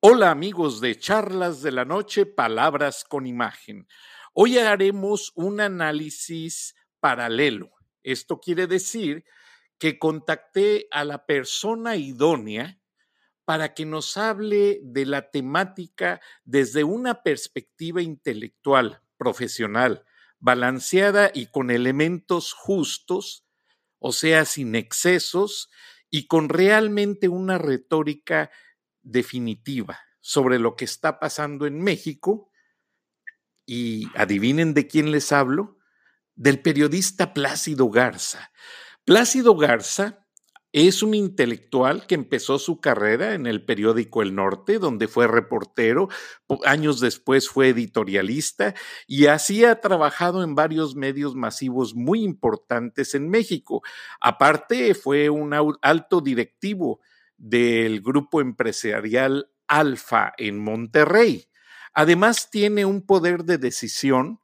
Hola amigos de Charlas de la Noche, Palabras con Imagen. Hoy haremos un análisis paralelo. Esto quiere decir que contacté a la persona idónea para que nos hable de la temática desde una perspectiva intelectual, profesional, balanceada y con elementos justos, o sea, sin excesos y con realmente una retórica definitiva sobre lo que está pasando en México y adivinen de quién les hablo, del periodista Plácido Garza. Plácido Garza es un intelectual que empezó su carrera en el periódico El Norte, donde fue reportero, años después fue editorialista y así ha trabajado en varios medios masivos muy importantes en México. Aparte, fue un alto directivo del grupo empresarial Alfa en Monterrey. Además, tiene un poder de decisión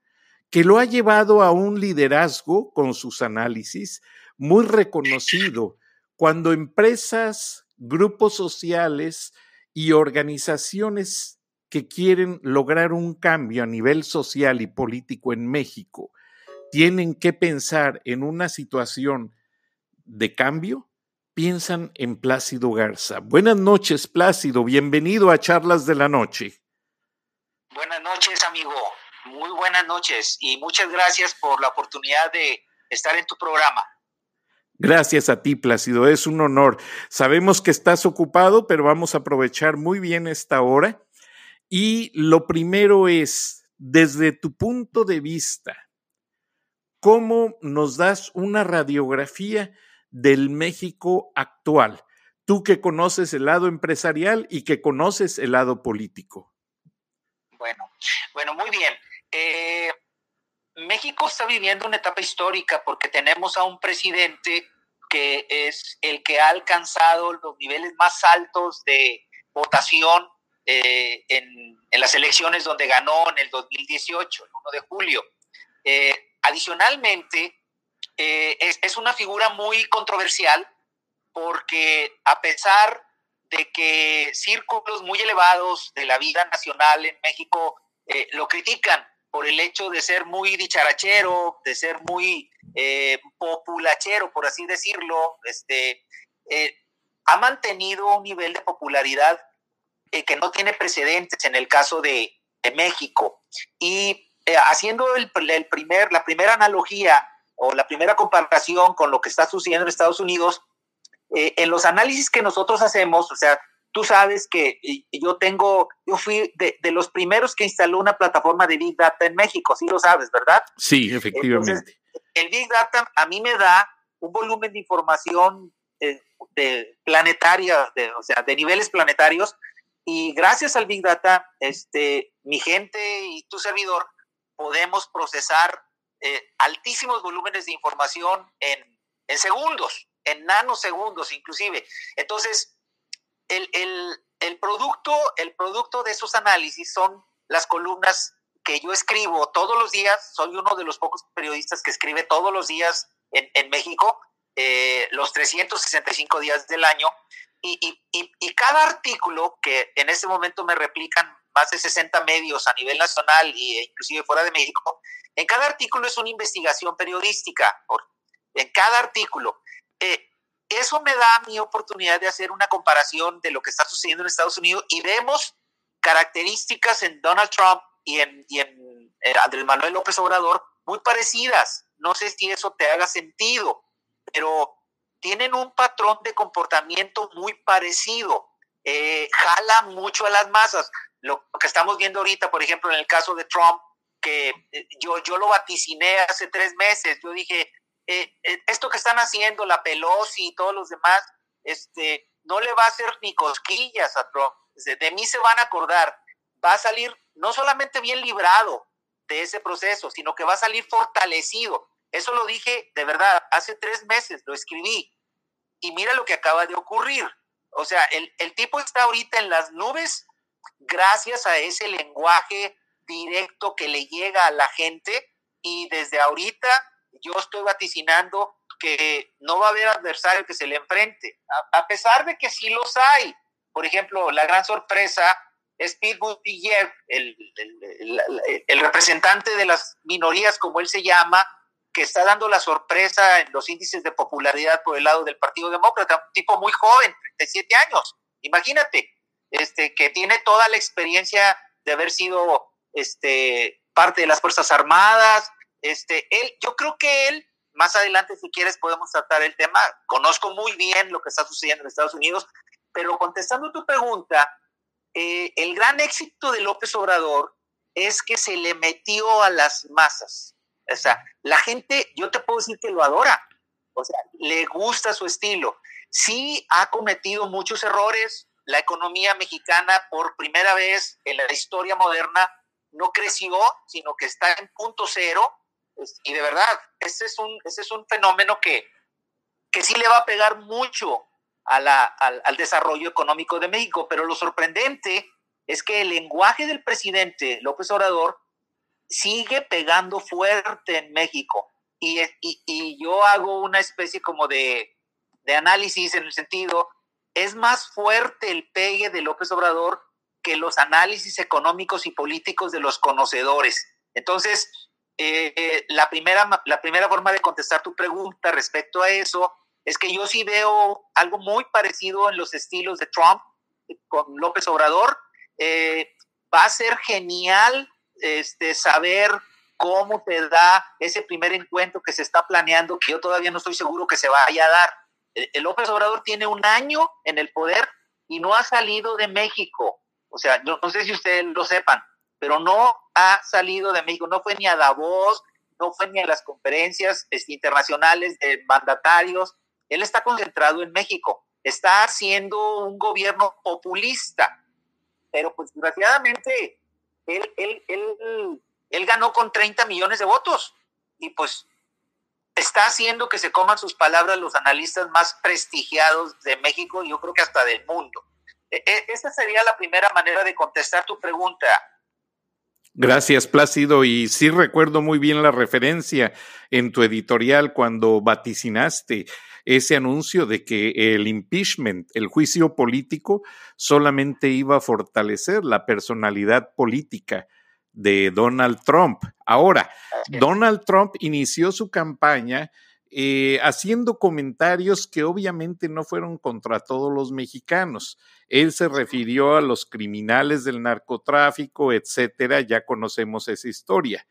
que lo ha llevado a un liderazgo con sus análisis muy reconocido cuando empresas, grupos sociales y organizaciones que quieren lograr un cambio a nivel social y político en México tienen que pensar en una situación de cambio, piensan en Plácido Garza. Buenas noches, Plácido. Bienvenido a Charlas de la Noche. Buenas noches, amigo. Muy buenas noches y muchas gracias por la oportunidad de estar en tu programa. Gracias a ti, Plácido. Es un honor. Sabemos que estás ocupado, pero vamos a aprovechar muy bien esta hora. Y lo primero es, desde tu punto de vista, ¿cómo nos das una radiografía del México actual? Tú que conoces el lado empresarial y que conoces el lado político. Bueno, bueno, muy bien. Eh, México está viviendo una etapa histórica porque tenemos a un presidente que es el que ha alcanzado los niveles más altos de votación eh, en, las elecciones donde ganó en el 2018, el 1 de julio. Eh, adicionalmente, eh, es, una figura muy controversial porque a pesar de que círculos muy elevados de la vida nacional en México eh, lo critican por el hecho de ser muy dicharachero, de ser muy eh, populachero, por así decirlo, este, ha mantenido un nivel de popularidad que no tiene precedentes en el caso de, México. Y haciendo el, el, primer, la primera analogía o la primera comparación con lo que está sucediendo en Estados Unidos, eh, en los análisis que nosotros hacemos, o sea, tú sabes que yo tengo, yo fui de, los primeros que instaló una plataforma de Big Data en México, sí lo sabes, ¿verdad? Sí, efectivamente. el Big Data a mí me da un volumen de información eh, de planetaria, de, o sea, de niveles planetarios, y gracias al Big Data, este, mi gente y tu servidor podemos procesar eh, altísimos volúmenes de información en, segundos, en nanosegundos inclusive. Entonces, el, producto, el producto de esos análisis son las columnas que yo escribo todos los días. Soy uno de los pocos periodistas que escribe todos los días en, México, eh, los 365 días del año. Y, y, cada artículo que en ese momento me replican más de 60 medios a nivel nacional e inclusive fuera de México, en cada artículo es una investigación periodística, en cada artículo. Eh, eso me da mi oportunidad de hacer una comparación de lo que está sucediendo en Estados Unidos y vemos características en Donald Trump y en, eh, Andrés Manuel López Obrador muy parecidas. No sé si eso te haga sentido, pero tienen un patrón de comportamiento muy parecido. Eh, jala mucho a las masas. Lo que estamos viendo ahorita, por ejemplo, en el caso de Trump, que eh, yo, yo lo vaticiné hace tres meses, yo dije, eh, eh, esto que están haciendo la Pelosi y todos los demás, este, no le va a hacer ni cosquillas a Trump. De mí se van a acordar. Va a salir no solamente bien librado de ese proceso, sino que va a salir fortalecido. Eso lo dije de verdad, hace tres meses lo escribí. Y mira lo que acaba de ocurrir. O sea, el, el tipo está ahorita en las nubes gracias a ese lenguaje directo que le llega a la gente. Y desde ahorita yo estoy vaticinando que no va a haber adversario que se le enfrente, a, pesar de que sí los hay, por ejemplo, la gran sorpresa es Pete Buttigieg, el, el, representante de las minorías, como él se llama, que está dando la sorpresa en los índices de popularidad por el lado del Partido Demócrata, un tipo muy joven, 37 años, imagínate, este, que tiene toda la experiencia de haber sido este, parte de las Fuerzas Armadas, este, él, yo creo que él, más adelante si quieres podemos tratar el tema, conozco muy bien lo que está sucediendo en Estados Unidos, pero contestando tu pregunta, eh, el gran éxito de López Obrador es que se le metió a las masas. O sea, la gente, yo te puedo decir que lo adora. O sea, le gusta su estilo. Sí ha cometido muchos errores. La economía mexicana por primera vez en la historia moderna no creció, sino que está en punto cero. Y de verdad, ese es un, ese es un fenómeno que, que sí le va a pegar mucho al, desarrollo económico de México. Pero lo sorprendente es que el lenguaje del presidente López Obrador sigue pegando fuerte en México. Y, y, yo hago una especie como de, de, análisis en el sentido, es más fuerte el pegue de López Obrador que los análisis económicos y políticos de los conocedores. Entonces, eh, la, primera, la primera forma de contestar tu pregunta respecto a eso es que yo sí veo algo muy parecido en los estilos de Trump con López Obrador. Eh, va a ser genial este, saber cómo te da ese primer encuentro que se está planeando, que yo todavía no estoy seguro que se vaya a dar. El, López Obrador tiene un año en el poder y no ha salido de México. O sea, no, sé si ustedes lo sepan, pero no ha salido de México, no fue ni a Davos, no fue ni a las conferencias este, internacionales de mandatarios, él está concentrado en México, está haciendo un gobierno populista, pero pues desgraciadamente él, él, él, él ganó con 30 millones de votos y pues está haciendo que se coman sus palabras los analistas más prestigiados de México y yo creo que hasta del mundo. E, e, esa sería la primera manera de contestar tu pregunta. Gracias, Plácido. Y sí recuerdo muy bien la referencia en tu editorial cuando vaticinaste ese anuncio de que el impeachment, el juicio político, solamente iba a fortalecer la personalidad política de Donald Trump. Ahora, Donald Trump inició su campaña eh, haciendo comentarios que obviamente no fueron contra todos los mexicanos. Él se refirió a los criminales del narcotráfico, etcétera, ya conocemos esa historia.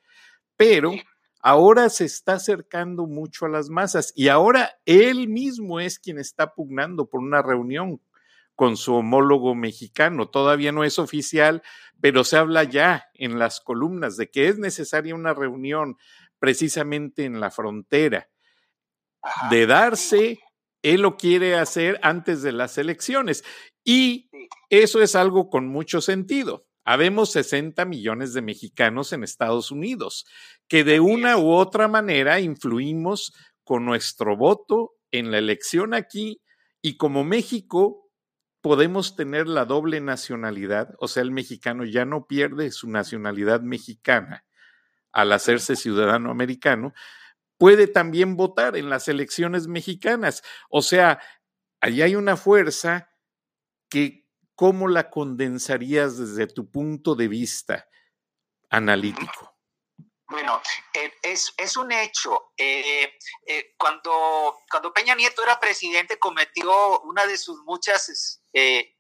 Pero ahora se está acercando mucho a las masas y ahora él mismo es quien está pugnando por una reunión con su homólogo mexicano. Todavía no es oficial, pero se habla ya en las columnas de que es necesaria una reunión precisamente en la frontera de darse, él lo quiere hacer antes de las elecciones. Y eso es algo con mucho sentido. Habemos 60 millones de mexicanos en Estados Unidos que de una u otra manera influimos con nuestro voto en la elección aquí y como México podemos tener la doble nacionalidad, o sea, el mexicano ya no pierde su nacionalidad mexicana al hacerse ciudadano americano, puede también votar en las elecciones mexicanas. O sea, ahí hay una fuerza que, ¿cómo la condensarías desde tu punto de vista analítico? Bueno, eh, es, un hecho. Eh, eh, cuando, cuando Peña Nieto era presidente cometió una de sus muchas,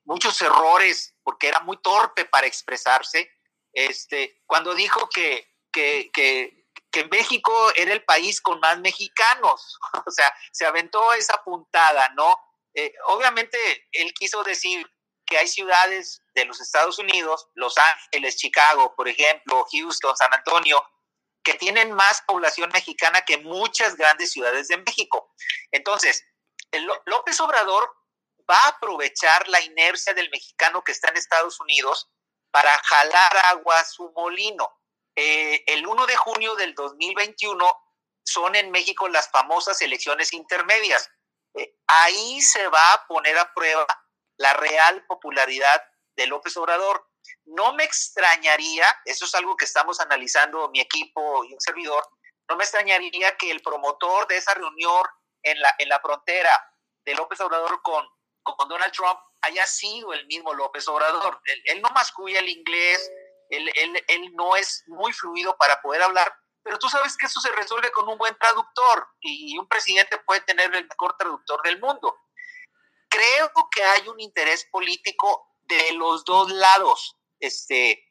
muchos errores porque era muy torpe para expresarse. Este, cuando dijo que, que, que que México era el país con más mexicanos, o sea, se aventó esa puntada, ¿no? Eh, obviamente él quiso decir que hay ciudades de los Estados Unidos, Los Ángeles, Chicago, por ejemplo, Houston, San Antonio, que tienen más población mexicana que muchas grandes ciudades de México. Entonces, López Obrador va a aprovechar la inercia del mexicano que está en Estados Unidos para jalar agua a su molino. Eh, el 1 de junio del 2021 son en México las famosas elecciones intermedias. Eh, ahí se va a poner a prueba la real popularidad de López Obrador. No me extrañaría, eso es algo que estamos analizando mi equipo y un servidor, no me extrañaría que el promotor de esa reunión en la, en la frontera de López Obrador con, con Donald Trump haya sido el mismo López Obrador. Él, no masculla el inglés, él, él, no es muy fluido para poder hablar, pero tú sabes que eso se resuelve con un buen traductor y un presidente puede tener el mejor traductor del mundo. Creo que hay un interés político de los dos lados, este,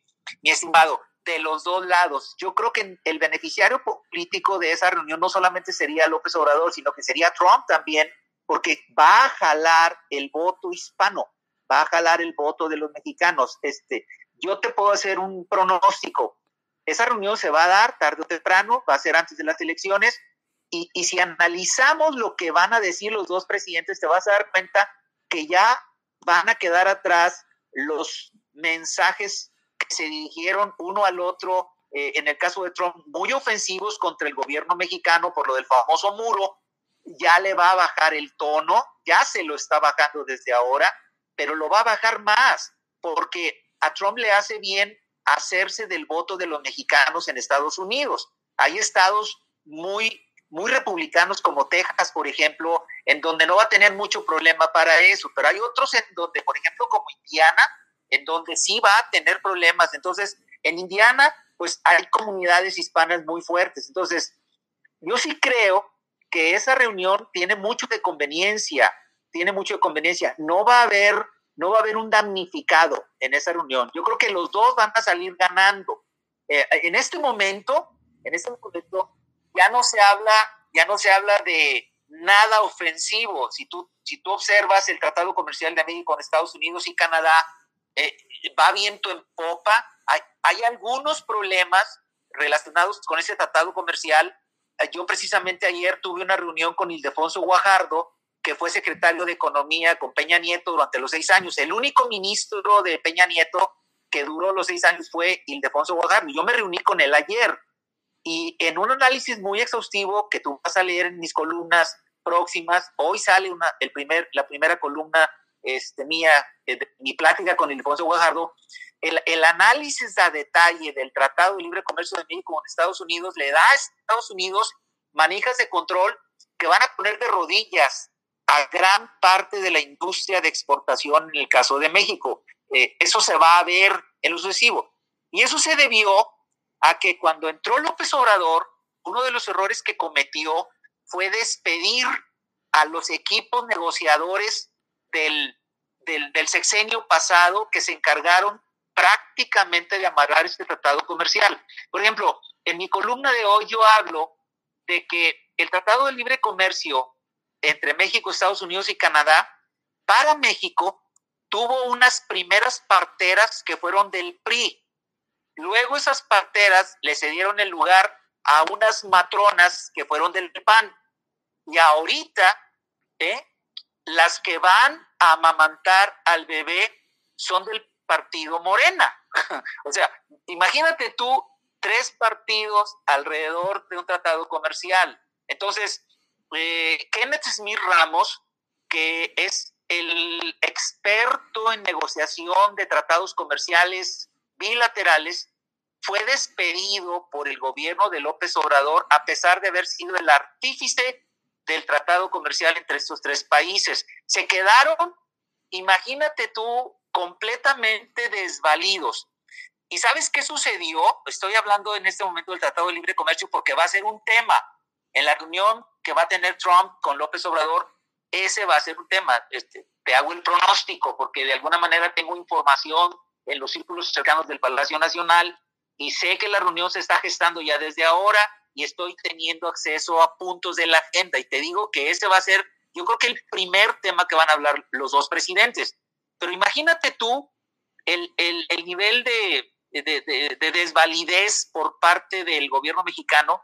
mi estimado, de los dos lados. Yo creo que el beneficiario político de esa reunión no solamente sería López Obrador, sino que sería Trump también, porque va a jalar el voto hispano, va a jalar el voto de los mexicanos. Este, yo te puedo hacer un pronóstico. Esa reunión se va a dar tarde o temprano, va a ser antes de las elecciones, y, y si analizamos lo que van a decir los dos presidentes, te vas a dar cuenta que ya van a quedar atrás los mensajes que se dirigieron uno al otro, eh, en el caso de Trump, muy ofensivos contra el gobierno mexicano por lo del famoso muro, ya le va a bajar el tono, ya se lo está bajando desde ahora, pero lo va a bajar más, porque a Trump le hace bien hacerse del voto de los mexicanos en Estados Unidos. Hay estados muy, muy republicanos como Texas, por ejemplo, en donde no va a tener mucho problema para eso, pero hay otros en donde, por ejemplo, como Indiana, en donde sí va a tener problemas. Entonces, en Indiana, pues hay comunidades hispanas muy fuertes. Entonces, yo sí creo que esa reunión tiene mucho de conveniencia, tiene mucho de conveniencia. No va a haber, no va a haber un damnificado en esa reunión. Yo creo que los dos van a salir ganando. Eh, en este momento, en este momento, ya no se habla, ya no se habla de nada ofensivo. Si tú, si tú observas el Tratado Comercial de México con Estados Unidos y Canadá, eh, va viento en popa. Hay, hay algunos problemas relacionados con ese tratado comercial. Eh, yo precisamente ayer tuve una reunión con Ildefonso Guajardo, que fue secretario de Economía con Peña Nieto durante los seis años. El único ministro de Peña Nieto que duró los seis años fue Ildefonso Guajardo. Yo me reuní con él ayer y en un análisis muy exhaustivo que tú vas a leer en mis columnas próximas, hoy sale el primer, la primera columna este, mía, eh, mi plática con Ildefonso Guajardo, el, el, análisis a detalle del Tratado de Libre Comercio de México con Estados Unidos le da a Estados Unidos manijas de control que van a poner de rodillas a gran parte de la industria de exportación en el caso de México. Eh, eso se va a ver en lo sucesivo. Y eso se debió a que cuando entró López Obrador, uno de los errores que cometió fue despedir a los equipos negociadores del, del, sexenio pasado que se encargaron prácticamente de amarrar este tratado comercial. Por ejemplo, en mi columna de hoy yo hablo de que el Tratado de Libre Comercio entre México, Estados Unidos y Canadá, para México, tuvo unas primeras parteras que fueron del PRI. Luego esas parteras le cedieron el lugar a unas matronas que fueron del PAN. Y ahorita, ¿eh? las que van a amamantar al bebé son del partido Morena. o sea, imagínate tú tres partidos alrededor de un tratado comercial. Entonces, eh, Kenneth Smith Ramos, que es el experto en negociación de tratados comerciales bilaterales, fue despedido por el gobierno de López Obrador a pesar de haber sido el artífice del tratado comercial entre estos tres países. Se quedaron, imagínate tú, completamente desvalidos. ¿Y sabes qué sucedió? Estoy hablando en este momento del Tratado de Libre Comercio porque va a ser un tema. En la reunión que va a tener Trump con López Obrador, ese va a ser un tema. Este, te hago el pronóstico porque de alguna manera tengo información en los círculos cercanos del Palacio Nacional y sé que la reunión se está gestando ya desde ahora y estoy teniendo acceso a puntos de la agenda. Y te digo que ese va a ser, yo creo que el primer tema que van a hablar los dos presidentes. Pero imagínate tú el, el, el nivel de, de, de, desvalidez por parte del gobierno mexicano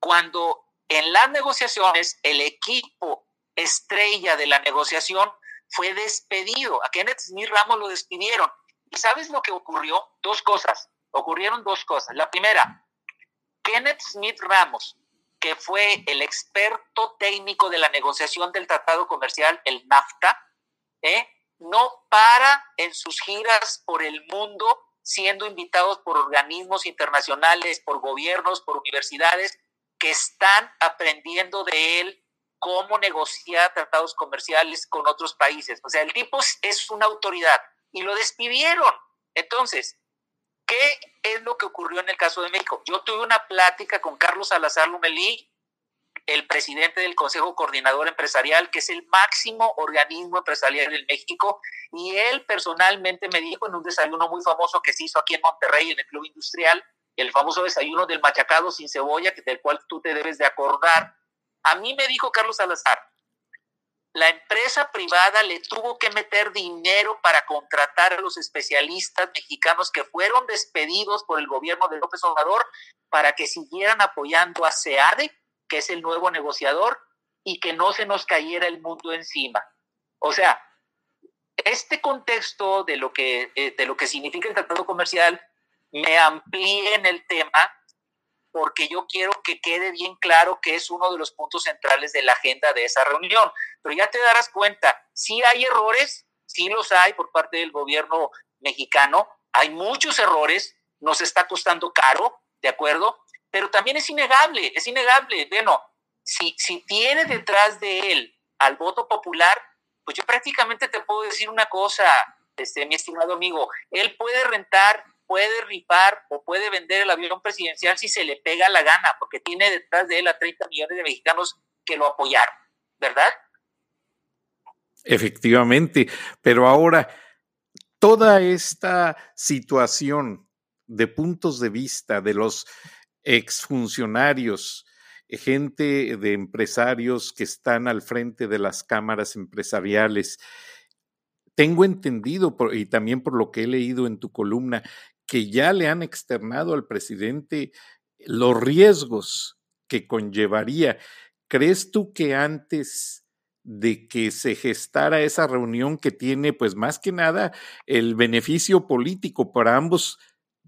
cuando en las negociaciones el equipo estrella de la negociación fue despedido. A Kenneth Smith Ramos lo despidieron. ¿Y sabes lo que ocurrió? Dos cosas. Ocurrieron dos cosas. La primera, Kenneth Smith Ramos, que fue el experto técnico de la negociación del tratado comercial, el NAFTA, ¿eh? no para en sus giras por el mundo siendo invitados por organismos internacionales, por gobiernos, por universidades que están aprendiendo de él cómo negocia tratados comerciales con otros países. O sea, el tipo es una autoridad y lo despidieron. Entonces, ¿qué es lo que ocurrió en el caso de México? Yo tuve una plática con Carlos Salazar Lumelí, el presidente del Consejo Coordinador Empresarial, que es el máximo organismo empresarial en México, y él personalmente me dijo en un desayuno muy famoso que se hizo aquí en Monterrey, en el Club Industrial, el famoso desayuno del machacado sin cebolla, del cual tú te debes de acordar. A mí me dijo Carlos Salazar, la empresa privada le tuvo que meter dinero para contratar a los especialistas mexicanos que fueron despedidos por el gobierno de López Obrador para que siguieran apoyando a SEADE, que es el nuevo negociador, y que no se nos cayera el mundo encima. O sea, este contexto de lo que, eh, de lo que significa el tratado comercial me amplía en el tema porque yo quiero que quede bien claro que es uno de los puntos centrales de la agenda de esa reunión. Pero ya te darás cuenta, si hay errores, sí los hay por parte del gobierno mexicano, hay muchos errores, nos está costando caro, ¿de acuerdo? Pero también es innegable, es innegable. Bueno, si, si tiene detrás de él al voto popular, pues yo prácticamente te puedo decir una cosa, este, mi estimado amigo, él puede rentar puede rifar o puede vender el avión presidencial si se le pega la gana, porque tiene detrás de él a 30 millones de mexicanos que lo apoyaron, ¿verdad? Efectivamente, pero ahora toda esta situación de puntos de vista de los exfuncionarios, gente de empresarios que están al frente de las cámaras empresariales, tengo entendido, y también por lo que he leído en tu columna, que ya le han externado al presidente los riesgos que conllevaría. ¿Crees tú que antes de que se gestara esa reunión que tiene, pues más que nada, el beneficio político para ambos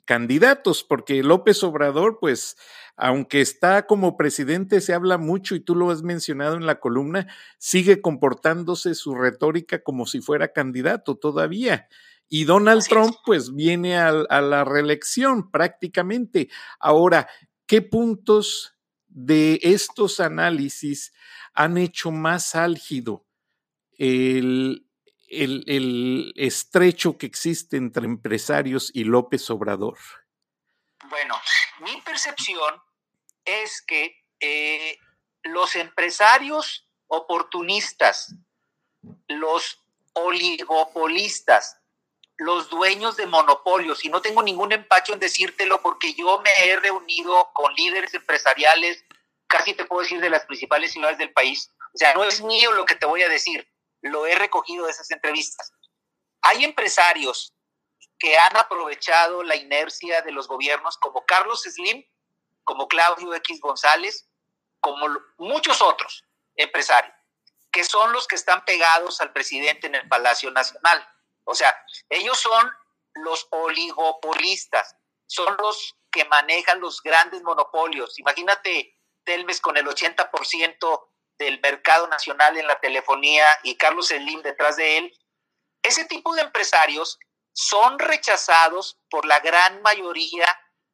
candidatos, porque López Obrador, pues, aunque está como presidente, se habla mucho y tú lo has mencionado en la columna, sigue comportándose su retórica como si fuera candidato todavía. Y Donald Trump, pues, viene a, la reelección prácticamente. Ahora, ¿qué puntos de estos análisis han hecho más álgido el, el, estrecho que existe entre empresarios y López Obrador? Bueno, mi percepción es que eh, los empresarios oportunistas, los oligopolistas, los dueños de monopolios, y no tengo ningún empacho en decírtelo porque yo me he reunido con líderes empresariales, casi te puedo decir de las principales ciudades del país. O sea, no es mío lo que te voy a decir, lo he recogido de esas entrevistas. Hay empresarios que han aprovechado la inercia de los gobiernos como Carlos Slim, como Claudio X González, como muchos otros empresarios, que son los que están pegados al presidente en el Palacio Nacional o sea, ellos son los oligopolistas, son los que manejan los grandes monopolios. Imagínate Telmes con el 80% del mercado nacional en la telefonía y Carlos Slim detrás de él. Ese tipo de empresarios son rechazados por la gran mayoría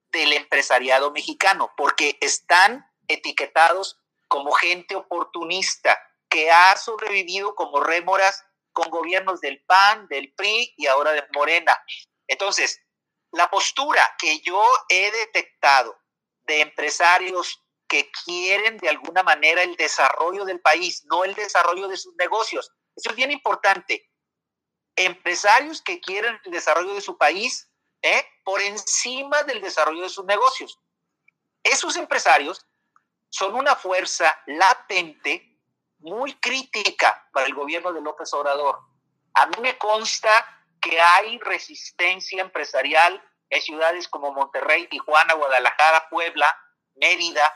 del empresariado mexicano porque están etiquetados como gente oportunista que ha sobrevivido como rémoras con gobiernos del PAN, del PRI y ahora de Morena. Entonces, la postura que yo he detectado de empresarios que quieren de alguna manera el desarrollo del país, no el desarrollo de sus negocios. Eso es bien importante. Empresarios que quieren el desarrollo de su país ¿eh? por encima del desarrollo de sus negocios. Esos empresarios son una fuerza latente muy crítica para el gobierno de López Obrador. A mí me consta que hay resistencia empresarial en ciudades como Monterrey, Tijuana, Guadalajara, Puebla, Mérida,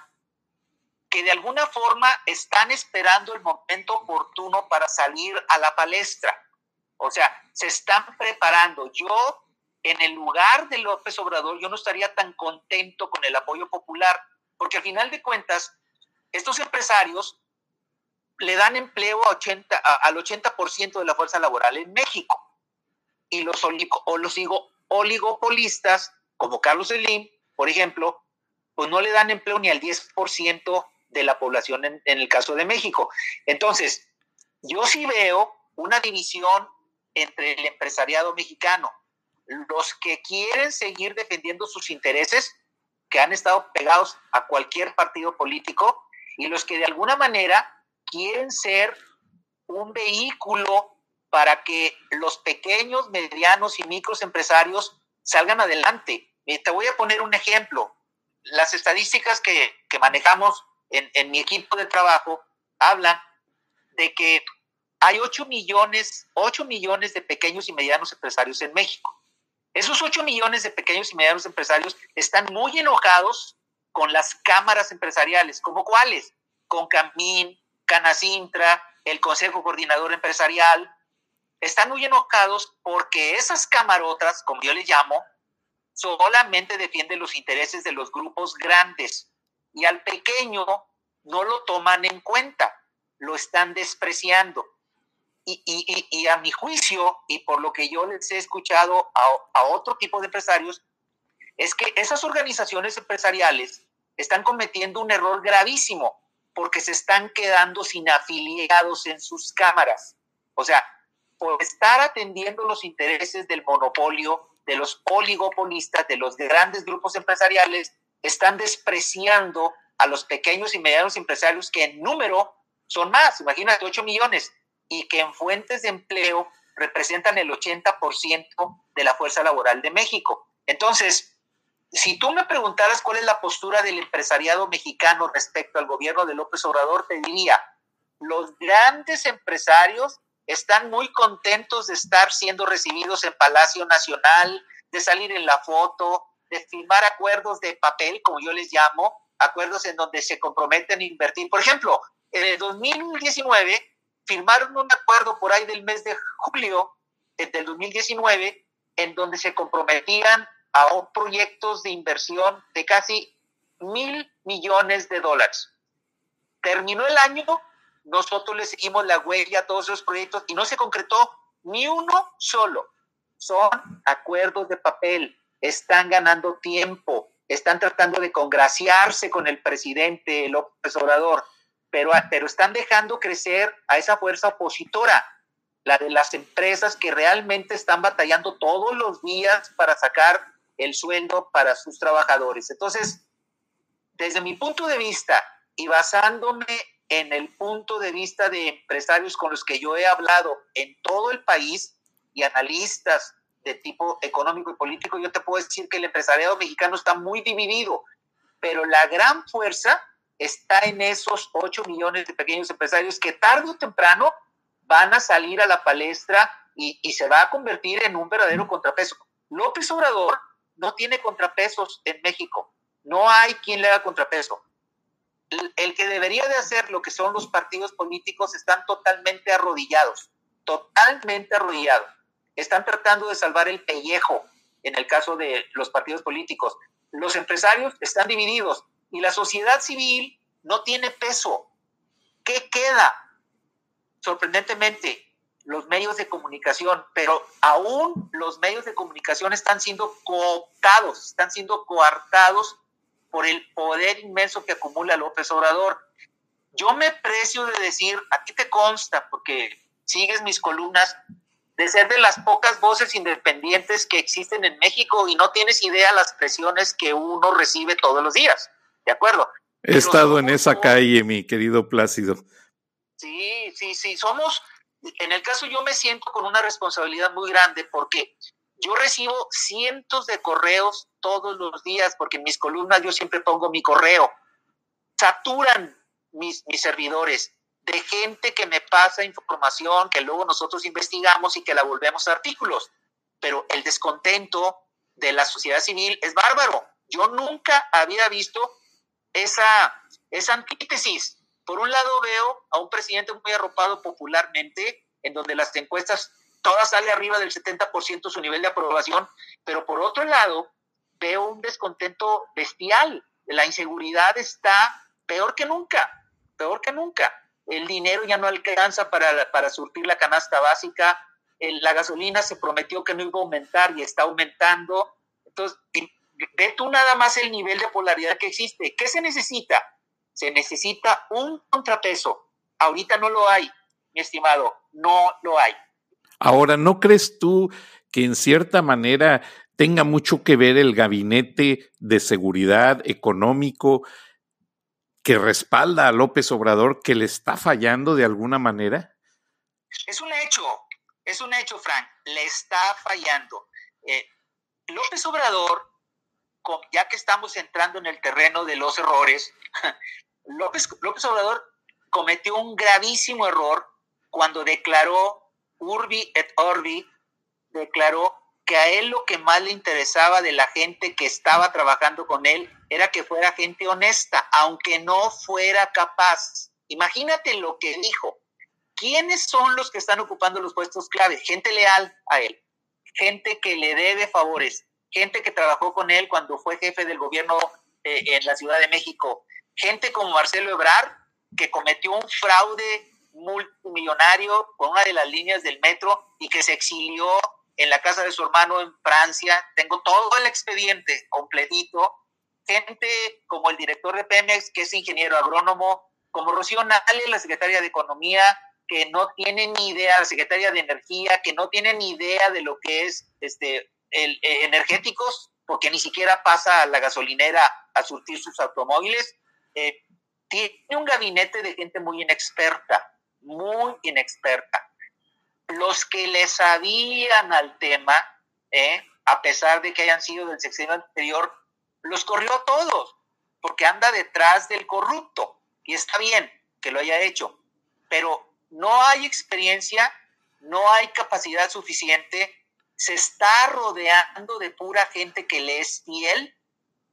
que de alguna forma están esperando el momento oportuno para salir a la palestra. O sea, se están preparando. Yo, en el lugar de López Obrador, yo no estaría tan contento con el apoyo popular, porque al final de cuentas, estos empresarios le dan empleo a 80, al 80% de la fuerza laboral en México. Y los, o los oligopolistas, como Carlos Slim, por ejemplo, pues no le dan empleo ni al 10% de la población en el caso de México. Entonces, yo sí veo una división entre el empresariado mexicano, los que quieren seguir defendiendo sus intereses, que han estado pegados a cualquier partido político, y los que de alguna manera quieren ser un vehículo para que los pequeños, medianos y micros empresarios salgan adelante. te voy a poner un ejemplo. Las estadísticas que, manejamos en, en, mi equipo de trabajo hablan de que hay 8 millones, 8 millones de pequeños y medianos empresarios en México. Esos 8 millones de pequeños y medianos empresarios están muy enojados con las cámaras empresariales, como cuáles, con Camín, Canacintra, el Consejo Coordinador Empresarial, están muy enojados porque esas camarotas, como yo les llamo, solamente defienden los intereses de los grupos grandes y al pequeño no lo toman en cuenta, lo están despreciando. Y, a mi juicio, y por lo que yo les he escuchado a, a otro tipo de empresarios, es que esas organizaciones empresariales están cometiendo un error gravísimo porque se están quedando sin afiliados en sus cámaras. O sea, por estar atendiendo los intereses del monopolio, de los oligopolistas, de los grandes grupos empresariales, están despreciando a los pequeños y medianos empresarios que en número son más, imagínate, 8 millones, y que en fuentes de empleo representan el 80% de la fuerza laboral de México. Entonces, si tú me preguntaras cuál es la postura del empresariado mexicano respecto al gobierno de López Obrador, te diría, los grandes empresarios están muy contentos de estar siendo recibidos en Palacio Nacional, de salir en la foto, de firmar acuerdos de papel, como yo les llamo, acuerdos en donde se comprometen a invertir. Por ejemplo, en el 2019 firmaron un acuerdo por ahí del mes de julio del 2019 en donde se comprometían a proyectos de inversión de casi mil millones de dólares. Terminó el año, nosotros le seguimos la huella a todos esos proyectos y no se concretó ni uno solo. Son acuerdos de papel, están ganando tiempo, están tratando de congraciarse con el presidente López Obrador, pero, pero están dejando crecer a esa fuerza opositora, la de las empresas que realmente están batallando todos los días para sacar el sueldo para sus trabajadores. Entonces, desde mi punto de vista y basándome en el punto de vista de empresarios con los que yo he hablado en todo el país y analistas de tipo económico y político, yo te puedo decir que el empresariado mexicano está muy dividido, pero la gran fuerza está en esos 8 millones de pequeños empresarios que tarde o temprano van a salir a la palestra y, y se va a convertir en un verdadero contrapeso. López Obrador no tiene contrapesos en México. No hay quien le haga contrapeso. El, que debería de hacer lo que son los partidos políticos están totalmente arrodillados, totalmente arrodillados. Están tratando de salvar el pellejo en el caso de los partidos políticos. Los empresarios están divididos y la sociedad civil no tiene peso. ¿Qué queda? Sorprendentemente, los medios de comunicación, pero aún los medios de comunicación están siendo cooptados, están siendo coartados por el poder inmenso que acumula López Obrador. Yo me precio de decir, a ti te consta, porque sigues mis columnas, de ser de las pocas voces independientes que existen en México y no tienes idea las presiones que uno recibe todos los días, ¿de acuerdo? He estado en esa calle, mi querido Plácido. Sí, sí, sí, somos en el caso yo me siento con una responsabilidad muy grande porque yo recibo cientos de correos todos los días porque en mis columnas yo siempre pongo mi correo. Saturan mis, mis servidores de gente que me pasa información que luego nosotros investigamos y que la volvemos a artículos. Pero el descontento de la sociedad civil es bárbaro. Yo nunca había visto esa, esa antítesis por un lado veo a un presidente muy arropado popularmente, en donde las encuestas todas sale arriba del 70% su nivel de aprobación, pero por otro lado veo un descontento bestial. La inseguridad está peor que nunca, peor que nunca. El dinero ya no alcanza para, para surtir la canasta básica, la gasolina se prometió que no iba a aumentar y está aumentando. Entonces, ve tú nada más el nivel de polaridad que existe. ¿Qué se necesita? Se necesita un contrapeso. Ahorita no lo hay, mi estimado, no lo hay. Ahora, ¿no crees tú que en cierta manera tenga mucho que ver el gabinete de seguridad económico que respalda a López Obrador que le está fallando de alguna manera? Es un hecho, es un hecho, Frank, le está fallando. Eh, López Obrador, ya que estamos entrando en el terreno de los errores, López, López Obrador cometió un gravísimo error cuando declaró Urbi et Orbi, declaró que a él lo que más le interesaba de la gente que estaba trabajando con él era que fuera gente honesta, aunque no fuera capaz. Imagínate lo que dijo. ¿Quiénes son los que están ocupando los puestos clave? Gente leal a él, gente que le debe favores, gente que trabajó con él cuando fue jefe del gobierno eh, en la Ciudad de México, gente como Marcelo Ebrard, que cometió un fraude multimillonario con una de las líneas del metro y que se exilió en la casa de su hermano en Francia, tengo todo el expediente completito, gente como el director de Pemex, que es ingeniero agrónomo, como Rocío Nale, la secretaria de Economía, que no tiene ni idea, la secretaria de Energía, que no tiene ni idea de lo que es este, el, eh, energéticos, porque ni siquiera pasa a la gasolinera a surtir sus automóviles. Eh, tiene un gabinete de gente muy inexperta, muy inexperta los que le sabían al tema, ¿eh? a pesar de que hayan sido del sexenio anterior, los corrió a todos, porque anda detrás del corrupto. Y está bien que lo haya hecho, pero no hay experiencia, no hay capacidad suficiente, se está rodeando de pura gente que le es fiel,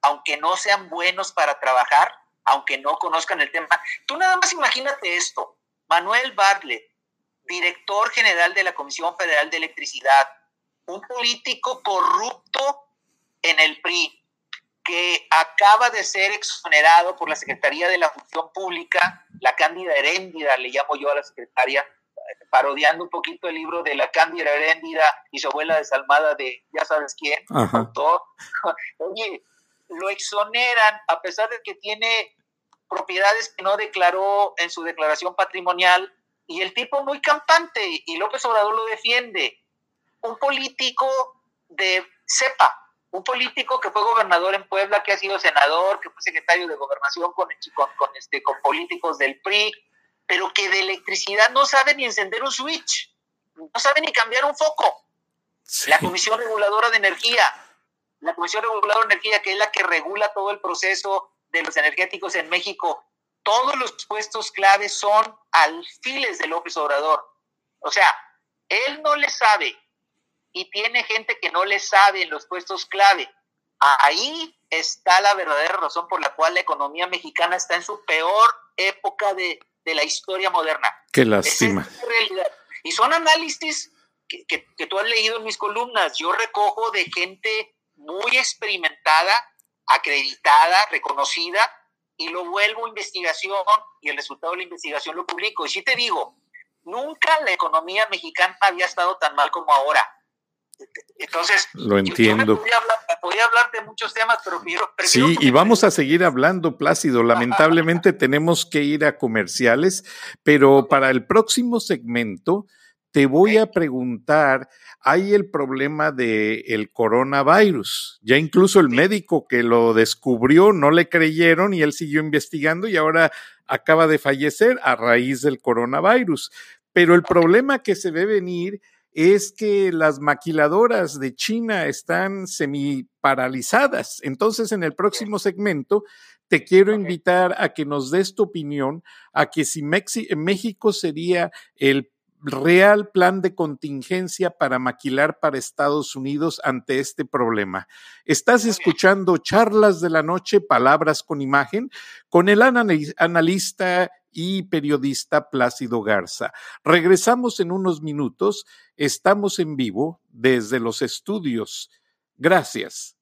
aunque no sean buenos para trabajar, aunque no conozcan el tema. Tú nada más imagínate esto, Manuel Bartlett, director general de la Comisión Federal de Electricidad, un político corrupto en el PRI, que acaba de ser exonerado por la Secretaría de la Función Pública, la Cándida Heréndida, le llamo yo a la secretaria, parodiando un poquito el libro de la Cándida Heréndida y su abuela desalmada de ya sabes quién, Oye, lo exoneran a pesar de que tiene propiedades que no declaró en su declaración patrimonial y el tipo muy campante, y López Obrador lo defiende, un político de cepa, un político que fue gobernador en Puebla, que ha sido senador, que fue secretario de gobernación con, con, este, con políticos del PRI, pero que de electricidad no sabe ni encender un switch, no sabe ni cambiar un foco. La Comisión Reguladora de Energía, la Comisión Reguladora de Energía, que es la que regula todo el proceso de los energéticos en México, todos los puestos claves son alfiles de López Obrador. O sea, él no le sabe y tiene gente que no le sabe en los puestos clave. Ahí está la verdadera razón por la cual la economía mexicana está en su peor época de, la historia moderna. Qué lástima. Y son análisis que, que tú has leído en mis columnas. Yo recojo de gente muy experimentada, acreditada, reconocida, y lo vuelvo a investigación y el resultado de la investigación lo publico. Y sí te digo, nunca la economía mexicana había estado tan mal como ahora. Entonces, lo entiendo. podría, hablar, de muchos temas, pero Sí, y vamos a seguir hablando, Plácido. Lamentablemente tenemos que ir a comerciales, pero para el próximo segmento te voy a preguntar, hay el problema del el coronavirus. Ya incluso el médico que lo descubrió no le creyeron y él siguió investigando y ahora acaba de fallecer a raíz del coronavirus. Pero el problema que se ve venir es que las maquiladoras de China están semi paralizadas. Entonces, en el próximo segmento, te quiero invitar a que nos des tu opinión a que si México sería el real plan de contingencia para maquilar para Estados Unidos ante este problema. Estás escuchando charlas de la noche, palabras con imagen, con el analista y periodista Plácido Garza. Regresamos en unos minutos. Estamos en vivo desde los estudios. Gracias.